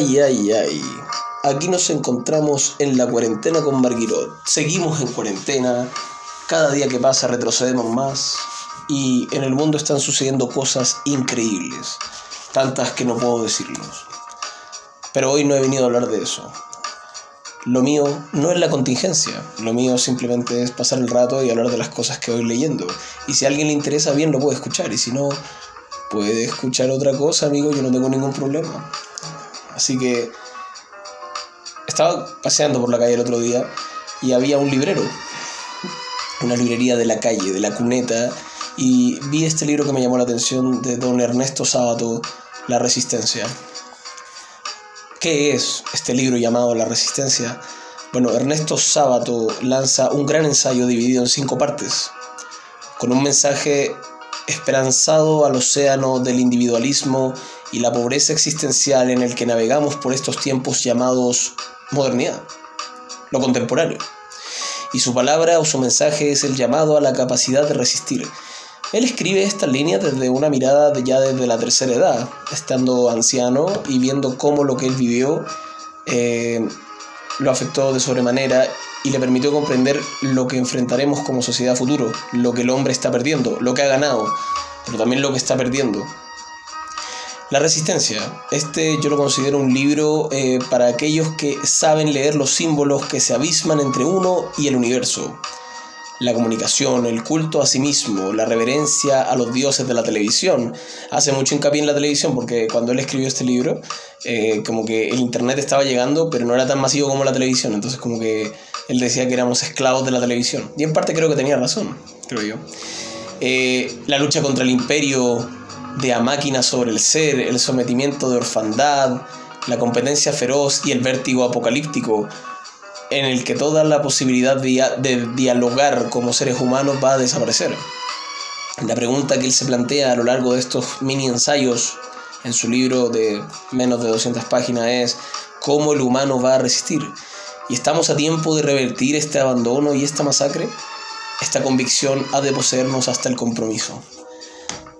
Ay, ay, ay. Aquí nos encontramos en la cuarentena con Marguirot. Seguimos en cuarentena. Cada día que pasa retrocedemos más. Y en el mundo están sucediendo cosas increíbles. Tantas que no puedo decirlos. Pero hoy no he venido a hablar de eso. Lo mío no es la contingencia, lo mío simplemente es pasar el rato y hablar de las cosas que voy leyendo. Y si a alguien le interesa bien lo puede escuchar, y si no, puede escuchar otra cosa, amigo, yo no tengo ningún problema. Así que estaba paseando por la calle el otro día y había un librero, una librería de la calle, de la cuneta, y vi este libro que me llamó la atención de don Ernesto Sábato, La Resistencia. ¿Qué es este libro llamado La Resistencia? Bueno, Ernesto Sábato lanza un gran ensayo dividido en cinco partes, con un mensaje esperanzado al océano del individualismo y la pobreza existencial en el que navegamos por estos tiempos llamados modernidad, lo contemporáneo. Y su palabra o su mensaje es el llamado a la capacidad de resistir, él escribe esta línea desde una mirada de ya desde la tercera edad, estando anciano y viendo cómo lo que él vivió eh, lo afectó de sobremanera y le permitió comprender lo que enfrentaremos como sociedad futuro, lo que el hombre está perdiendo, lo que ha ganado, pero también lo que está perdiendo. La resistencia. Este yo lo considero un libro eh, para aquellos que saben leer los símbolos que se abisman entre uno y el universo la comunicación, el culto a sí mismo, la reverencia a los dioses de la televisión. Hace mucho hincapié en la televisión porque cuando él escribió este libro, eh, como que el Internet estaba llegando, pero no era tan masivo como la televisión. Entonces como que él decía que éramos esclavos de la televisión. Y en parte creo que tenía razón, creo yo. Eh, la lucha contra el imperio de a máquina sobre el ser, el sometimiento de orfandad, la competencia feroz y el vértigo apocalíptico en el que toda la posibilidad de, dialogar como seres humanos va a desaparecer. La pregunta que él se plantea a lo largo de estos mini ensayos en su libro de menos de 200 páginas es cómo el humano va a resistir. ¿Y estamos a tiempo de revertir este abandono y esta masacre? Esta convicción ha de poseernos hasta el compromiso.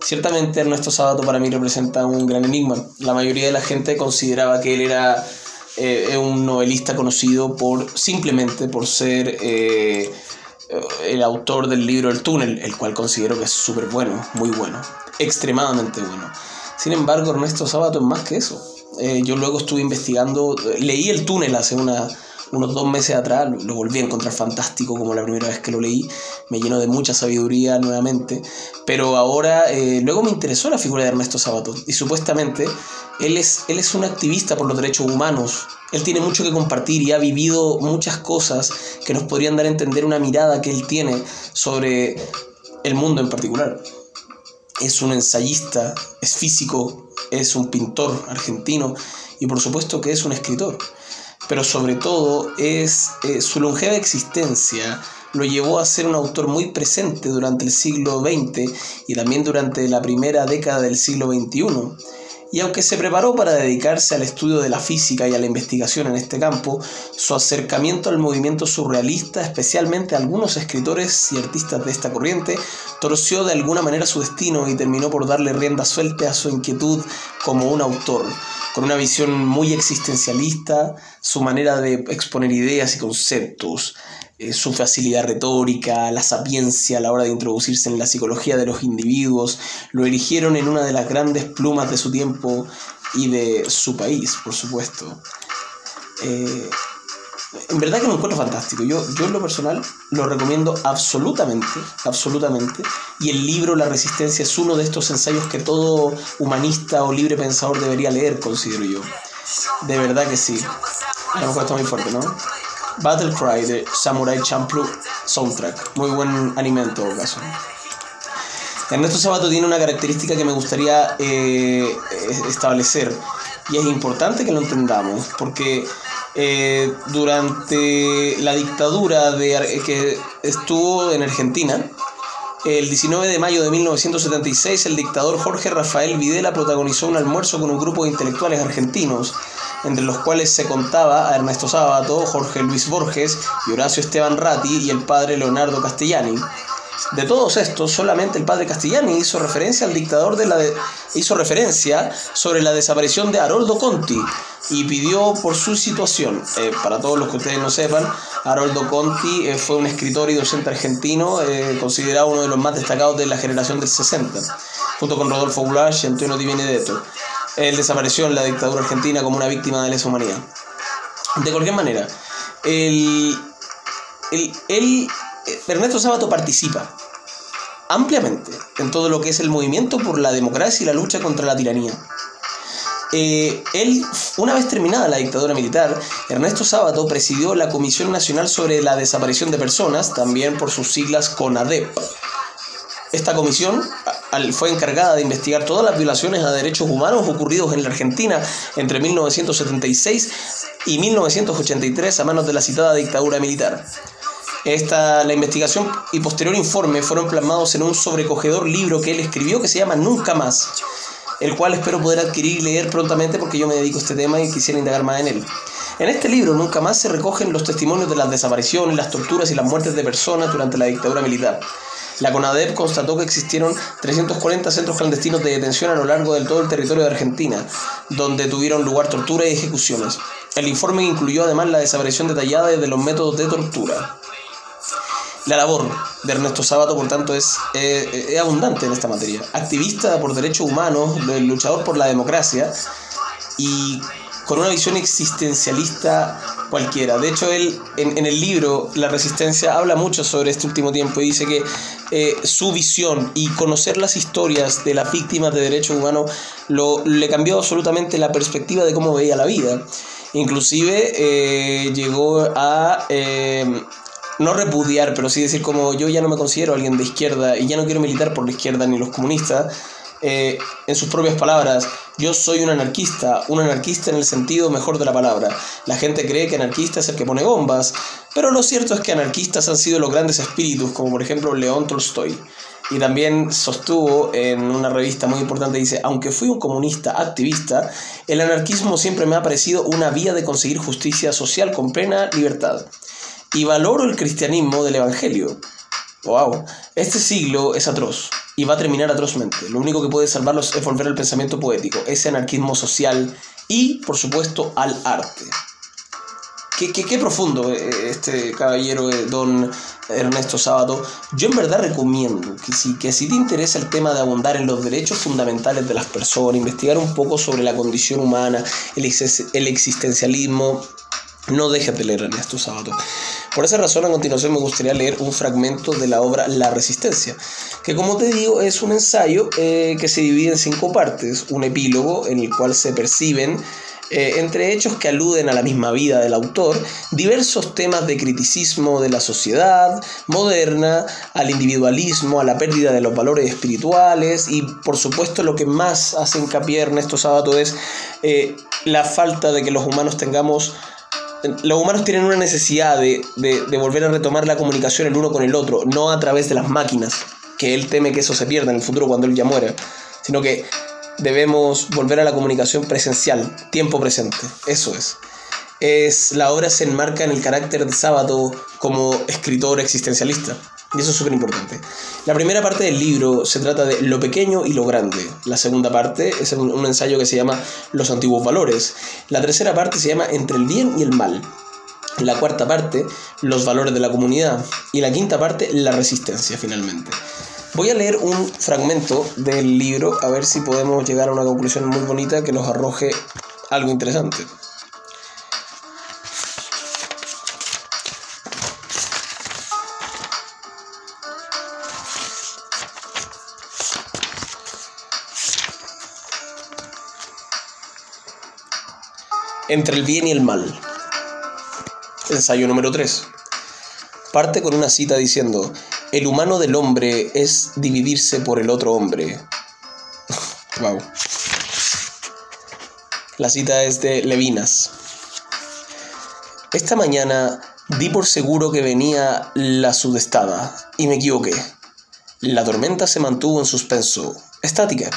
Ciertamente Ernesto Sábato para mí representa un gran enigma. La mayoría de la gente consideraba que él era eh, un novelista conocido por simplemente por ser eh, el autor del libro El túnel, el cual considero que es súper bueno, muy bueno, extremadamente bueno. Sin embargo, Ernesto Sábato es más que eso. Eh, yo luego estuve investigando, leí El túnel hace unos dos meses atrás, lo, volví a encontrar fantástico como la primera vez que lo leí, me llenó de mucha sabiduría nuevamente, pero ahora luego me interesó la figura de Ernesto Sábato y supuestamente él es, él es un activista por los derechos humanos. Él tiene mucho que compartir y ha vivido muchas cosas que nos podrían dar a entender una mirada que él tiene sobre el mundo en particular. Es un ensayista, es físico, es un pintor argentino y por supuesto que es un escritor. Pero sobre todo es eh, su longeva existencia lo llevó a ser un autor muy presente durante el siglo XX y también durante la primera década del siglo XXI y aunque se preparó para dedicarse al estudio de la física y a la investigación en este campo, su acercamiento al movimiento surrealista, especialmente a algunos escritores y artistas de esta corriente, torció de alguna manera su destino y terminó por darle rienda suelta a su inquietud como un autor, con una visión muy existencialista, su manera de exponer ideas y conceptos, su facilidad retórica, la sapiencia a la hora de introducirse en la psicología de los individuos, lo eligieron en una de las grandes plumas de su tiempo y de su país, por supuesto. Eh, en verdad que lo encuentro fantástico. Yo, yo en lo personal lo recomiendo absolutamente, absolutamente. Y el libro La Resistencia es uno de estos ensayos que todo humanista o libre pensador debería leer, considero yo. De verdad que sí. A lo mejor muy fuerte, ¿no? Battle Cry de Samurai Champloo soundtrack. Muy buen anime en todo caso. Ernesto Sabato tiene una característica que me gustaría eh, establecer y es importante que lo entendamos porque eh, durante la dictadura de, que estuvo en Argentina, el 19 de mayo de 1976 el dictador Jorge Rafael Videla protagonizó un almuerzo con un grupo de intelectuales argentinos entre los cuales se contaba a Ernesto Sábato, Jorge Luis Borges y Horacio Esteban Ratti y el padre Leonardo Castellani. De todos estos, solamente el padre Castellani hizo referencia al dictador de la hizo referencia sobre la desaparición de Haroldo Conti y pidió por su situación. Eh, para todos los que ustedes no sepan, Haroldo Conti eh, fue un escritor y docente argentino eh, considerado uno de los más destacados de la generación del 60, junto con Rodolfo Bulash y Antonio Di Benedetto. Él desapareció en la dictadura argentina como una víctima de lesa humanidad. De cualquier manera, el, el, Ernesto Sábato participa ampliamente en todo lo que es el movimiento por la democracia y la lucha contra la tiranía. Eh, él, una vez terminada la dictadura militar, Ernesto Sábato presidió la Comisión Nacional sobre la Desaparición de Personas, también por sus siglas CONADEP. Esta comisión fue encargada de investigar todas las violaciones a derechos humanos ocurridos en la Argentina entre 1976 y 1983 a manos de la citada dictadura militar. Esta, la investigación y posterior informe fueron plasmados en un sobrecogedor libro que él escribió que se llama Nunca más, el cual espero poder adquirir y leer prontamente porque yo me dedico a este tema y quisiera indagar más en él. En este libro nunca más se recogen los testimonios de las desapariciones, las torturas y las muertes de personas durante la dictadura militar. La CONADEP constató que existieron 340 centros clandestinos de detención a lo largo de todo el territorio de Argentina, donde tuvieron lugar torturas y ejecuciones. El informe incluyó además la desaparición detallada de los métodos de tortura. La labor de Ernesto Sábato, por tanto, es, es abundante en esta materia. Activista por derechos humanos, luchador por la democracia y con una visión existencialista cualquiera. De hecho, él en, el libro La Resistencia habla mucho sobre este último tiempo y dice que eh, su visión y conocer las historias de las víctimas de derechos humanos lo, le cambió absolutamente la perspectiva de cómo veía la vida. Inclusive eh, llegó a... Eh, no repudiar, pero sí decir como yo ya no me considero alguien de izquierda y ya no quiero militar por la izquierda ni los comunistas, en sus propias palabras, yo soy un anarquista, un anarquista en el sentido mejor de la palabra. La gente cree que anarquista es el que pone bombas, pero lo cierto es que anarquistas han sido los grandes espíritus, como por ejemplo León Tolstoy. Y también sostuvo en una revista muy importante, dice, aunque fui un comunista activista, el anarquismo siempre me ha parecido una vía de conseguir justicia social con plena libertad. Y valoro el cristianismo del Evangelio. Wow, este siglo es atroz y va a terminar atrozmente. Lo único que puede salvarlos es volver al pensamiento poético, ese anarquismo social y, por supuesto, al arte. Qué, qué, qué profundo eh, este caballero, eh, don Ernesto Sábato. Yo en verdad recomiendo que si, que si te interesa el tema de abundar en los derechos fundamentales de las personas, investigar un poco sobre la condición humana, el, el existencialismo, no dejes de leer Ernesto Sábato. Por esa razón, a continuación me gustaría leer un fragmento de la obra La Resistencia, que como te digo es un ensayo eh, que se divide en cinco partes, un epílogo en el cual se perciben eh, entre hechos que aluden a la misma vida del autor, diversos temas de criticismo de la sociedad moderna, al individualismo, a la pérdida de los valores espirituales y por supuesto lo que más hace hincapié Ernesto Sábato es eh, la falta de que los humanos tengamos los humanos tienen una necesidad de, volver a retomar la comunicación el uno con el otro, no a través de las máquinas, que él teme que eso se pierda en el futuro cuando él ya muera, sino que debemos volver a la comunicación presencial, tiempo presente, eso es. es la obra se enmarca en el carácter de Sábado como escritor existencialista. Y eso es súper importante. La primera parte del libro se trata de lo pequeño y lo grande. La segunda parte es un, ensayo que se llama Los antiguos valores. La tercera parte se llama Entre el bien y el mal. La cuarta parte, los valores de la comunidad. Y la quinta parte, la resistencia, finalmente. Voy a leer un fragmento del libro a ver si podemos llegar a una conclusión muy bonita que nos arroje algo interesante. Entre el bien y el mal. Ensayo número 3. Parte con una cita diciendo, el humano del hombre es dividirse por el otro hombre. wow. La cita es de Levinas. Esta mañana di por seguro que venía la sudestada y me equivoqué. La tormenta se mantuvo en suspenso, estática.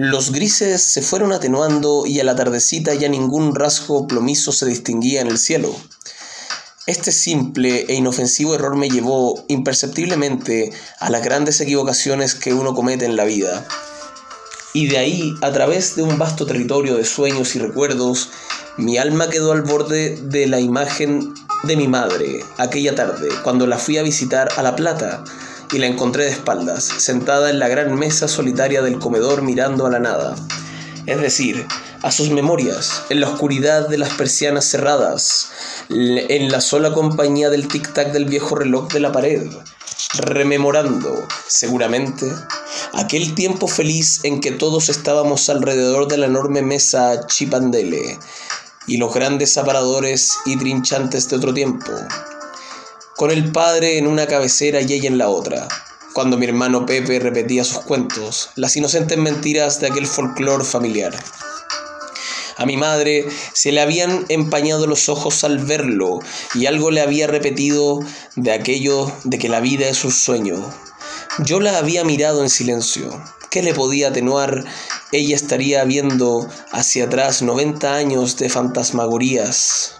Los grises se fueron atenuando y a la tardecita ya ningún rasgo plomizo se distinguía en el cielo. Este simple e inofensivo error me llevó imperceptiblemente a las grandes equivocaciones que uno comete en la vida. Y de ahí, a través de un vasto territorio de sueños y recuerdos, mi alma quedó al borde de la imagen de mi madre aquella tarde, cuando la fui a visitar a La Plata y la encontré de espaldas, sentada en la gran mesa solitaria del comedor mirando a la nada. Es decir, a sus memorias, en la oscuridad de las persianas cerradas, en la sola compañía del tic-tac del viejo reloj de la pared, rememorando, seguramente, aquel tiempo feliz en que todos estábamos alrededor de la enorme mesa chipandele y los grandes aparadores y trinchantes de otro tiempo, con el padre en una cabecera y ella en la otra, cuando mi hermano Pepe repetía sus cuentos, las inocentes mentiras de aquel folclore familiar. A mi madre se le habían empañado los ojos al verlo y algo le había repetido de aquello de que la vida es un sueño. Yo la había mirado en silencio. ¿Qué le podía atenuar? Ella estaría viendo hacia atrás 90 años de fantasmagorías.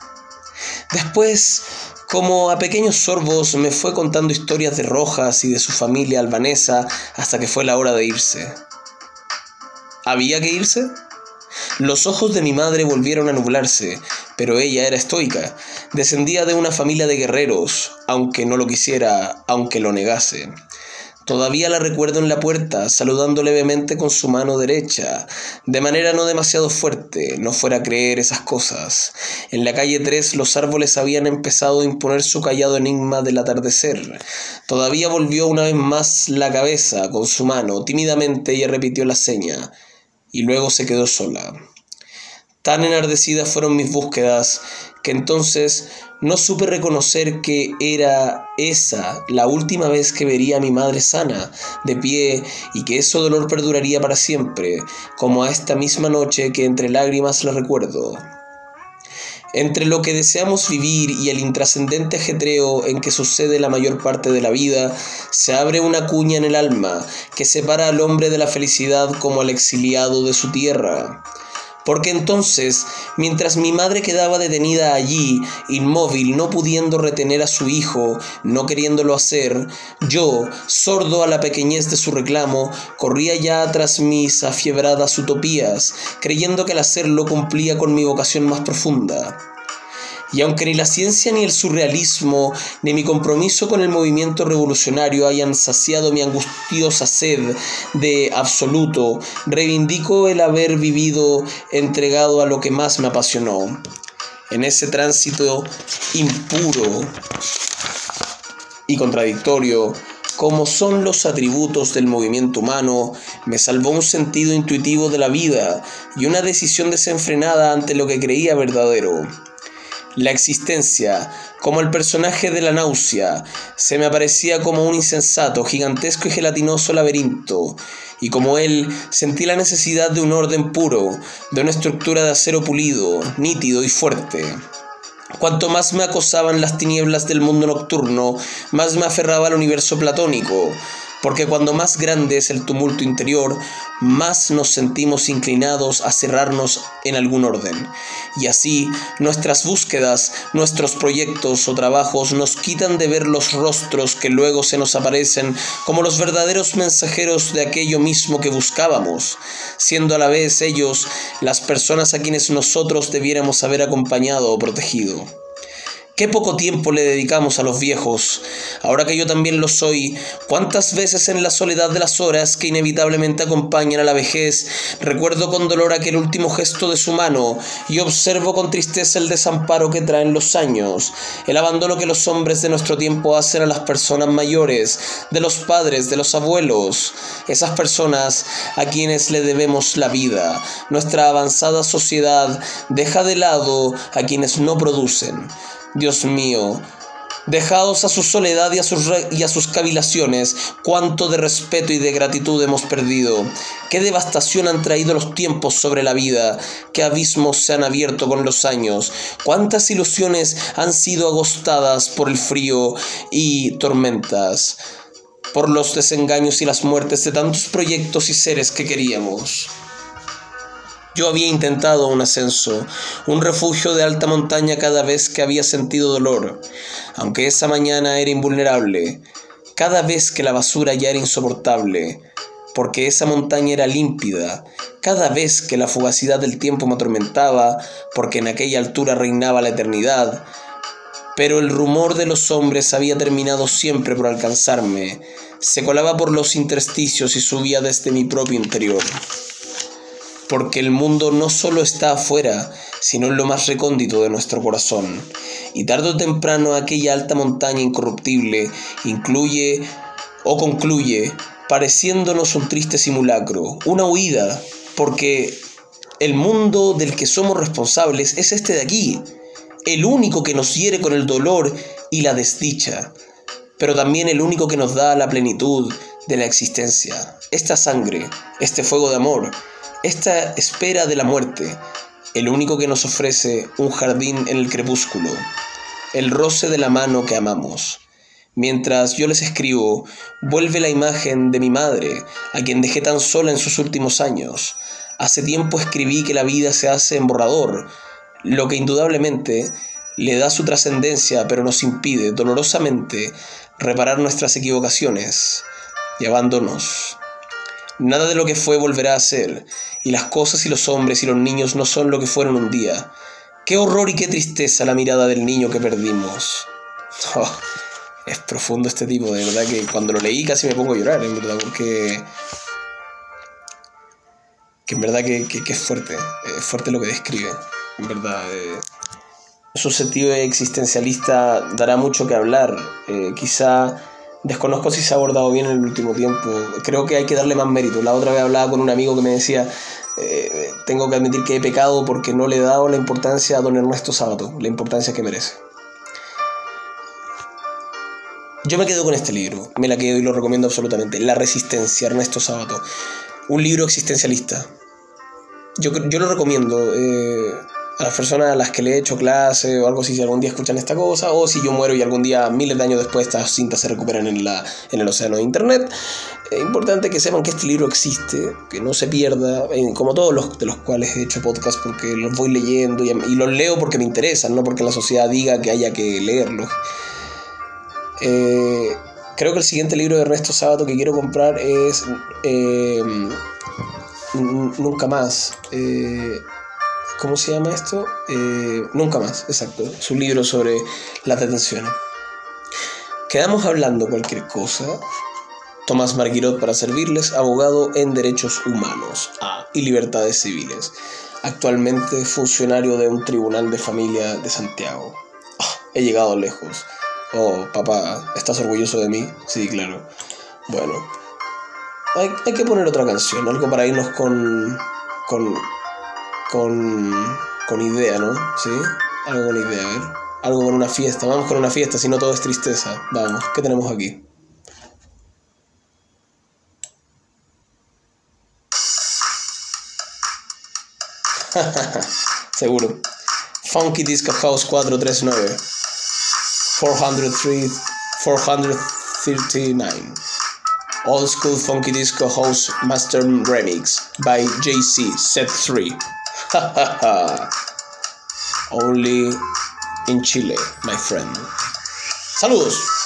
Después, como a pequeños sorbos, me fue contando historias de Rojas y de su familia albanesa hasta que fue la hora de irse. ¿Había que irse? Los ojos de mi madre volvieron a nublarse, pero ella era estoica. Descendía de una familia de guerreros, aunque no lo quisiera, aunque lo negase. Todavía la recuerdo en la puerta, saludando levemente con su mano derecha, de manera no demasiado fuerte, no fuera a creer esas cosas. En la calle 3 los árboles habían empezado a imponer su callado enigma del atardecer. Todavía volvió una vez más la cabeza con su mano, tímidamente ella repitió la seña, y luego se quedó sola. Tan enardecidas fueron mis búsquedas que entonces no supe reconocer que era esa la última vez que vería a mi madre sana, de pie, y que ese dolor perduraría para siempre, como a esta misma noche que entre lágrimas la recuerdo. Entre lo que deseamos vivir y el intrascendente ajetreo en que sucede la mayor parte de la vida, se abre una cuña en el alma que separa al hombre de la felicidad como al exiliado de su tierra. Porque entonces, mientras mi madre quedaba detenida allí, inmóvil, no pudiendo retener a su hijo, no queriéndolo hacer, yo, sordo a la pequeñez de su reclamo, corría ya tras mis afiebradas utopías, creyendo que al hacerlo cumplía con mi vocación más profunda. Y aunque ni la ciencia ni el surrealismo ni mi compromiso con el movimiento revolucionario hayan saciado mi angustiosa sed de absoluto, reivindico el haber vivido entregado a lo que más me apasionó. En ese tránsito impuro y contradictorio, como son los atributos del movimiento humano, me salvó un sentido intuitivo de la vida y una decisión desenfrenada ante lo que creía verdadero. La existencia, como el personaje de la náusea, se me aparecía como un insensato, gigantesco y gelatinoso laberinto, y como él sentí la necesidad de un orden puro, de una estructura de acero pulido, nítido y fuerte. Cuanto más me acosaban las tinieblas del mundo nocturno, más me aferraba al universo platónico, porque cuando más grande es el tumulto interior, más nos sentimos inclinados a cerrarnos en algún orden. Y así nuestras búsquedas, nuestros proyectos o trabajos nos quitan de ver los rostros que luego se nos aparecen como los verdaderos mensajeros de aquello mismo que buscábamos, siendo a la vez ellos las personas a quienes nosotros debiéramos haber acompañado o protegido. Qué poco tiempo le dedicamos a los viejos. Ahora que yo también lo soy, cuántas veces en la soledad de las horas que inevitablemente acompañan a la vejez, recuerdo con dolor aquel último gesto de su mano y observo con tristeza el desamparo que traen los años, el abandono que los hombres de nuestro tiempo hacen a las personas mayores, de los padres, de los abuelos, esas personas a quienes le debemos la vida. Nuestra avanzada sociedad deja de lado a quienes no producen. Dios mío, dejados a su soledad y a, sus y a sus cavilaciones, cuánto de respeto y de gratitud hemos perdido, qué devastación han traído los tiempos sobre la vida, qué abismos se han abierto con los años, cuántas ilusiones han sido agostadas por el frío y tormentas, por los desengaños y las muertes de tantos proyectos y seres que queríamos. Yo había intentado un ascenso, un refugio de alta montaña cada vez que había sentido dolor, aunque esa mañana era invulnerable, cada vez que la basura ya era insoportable, porque esa montaña era límpida, cada vez que la fugacidad del tiempo me atormentaba, porque en aquella altura reinaba la eternidad, pero el rumor de los hombres había terminado siempre por alcanzarme, se colaba por los intersticios y subía desde mi propio interior. Porque el mundo no solo está afuera, sino en lo más recóndito de nuestro corazón, y tarde o temprano aquella alta montaña incorruptible incluye o concluye pareciéndonos un triste simulacro, una huida, porque el mundo del que somos responsables es este de aquí, el único que nos hiere con el dolor y la desdicha, pero también el único que nos da la plenitud de la existencia. Esta sangre, este fuego de amor, esta espera de la muerte, el único que nos ofrece un jardín en el crepúsculo, el roce de la mano que amamos. Mientras yo les escribo, vuelve la imagen de mi madre, a quien dejé tan sola en sus últimos años. Hace tiempo escribí que la vida se hace en borrador, lo que indudablemente le da su trascendencia, pero nos impide dolorosamente reparar nuestras equivocaciones y abandonos. Nada de lo que fue volverá a ser, y las cosas y los hombres y los niños no son lo que fueron un día. Qué horror y qué tristeza la mirada del niño que perdimos. Oh, es profundo este tipo, de verdad que cuando lo leí casi me pongo a llorar, en verdad, porque... Que en verdad que, que es fuerte, es fuerte lo que describe en verdad. Eh, su sentido existencialista dará mucho que hablar. Eh, quizá desconozco si se ha abordado bien en el último tiempo. Creo que hay que darle más mérito. La otra vez hablaba con un amigo que me decía, eh, tengo que admitir que he pecado porque no le he dado la importancia a don Ernesto Sábato, la importancia que merece. Yo me quedo con este libro, me la quedo y lo recomiendo absolutamente. La Resistencia, Ernesto Sábato. Un libro existencialista. Yo, yo lo recomiendo. Eh, a las personas a las que le he hecho clase o algo así, si algún día escuchan esta cosa, o si yo muero y algún día, miles de años después, estas cintas se recuperan en, la, en el océano de Internet. Es importante que sepan que este libro existe, que no se pierda, como todos los de los cuales he hecho podcast, porque los voy leyendo y, los leo porque me interesan, no porque la sociedad diga que haya que leerlos. Eh, creo que el siguiente libro de Ernesto Sábato que quiero comprar es eh, Nunca más. Eh, ¿Cómo se llama esto? Eh, nunca más, exacto. Su libro sobre las detenciones. Quedamos hablando cualquier cosa. Tomás Marguirot para servirles, abogado en derechos humanos ah, y libertades civiles. Actualmente funcionario de un tribunal de familia de Santiago. Ah, he llegado lejos. Oh, papá, ¿estás orgulloso de mí? Sí, claro. Bueno, hay, hay que poner otra canción, algo para irnos con, con con, con idea, ¿no? ¿Sí? Algo con idea, a ver. Algo con una fiesta. Vamos con una fiesta, si no todo es tristeza. Vamos, ¿qué tenemos aquí? Seguro. Funky Disco House 439. 403, 439. Old School Funky Disco House Master Remix by JC Set 3. Only in Chile, my friend. Saludos.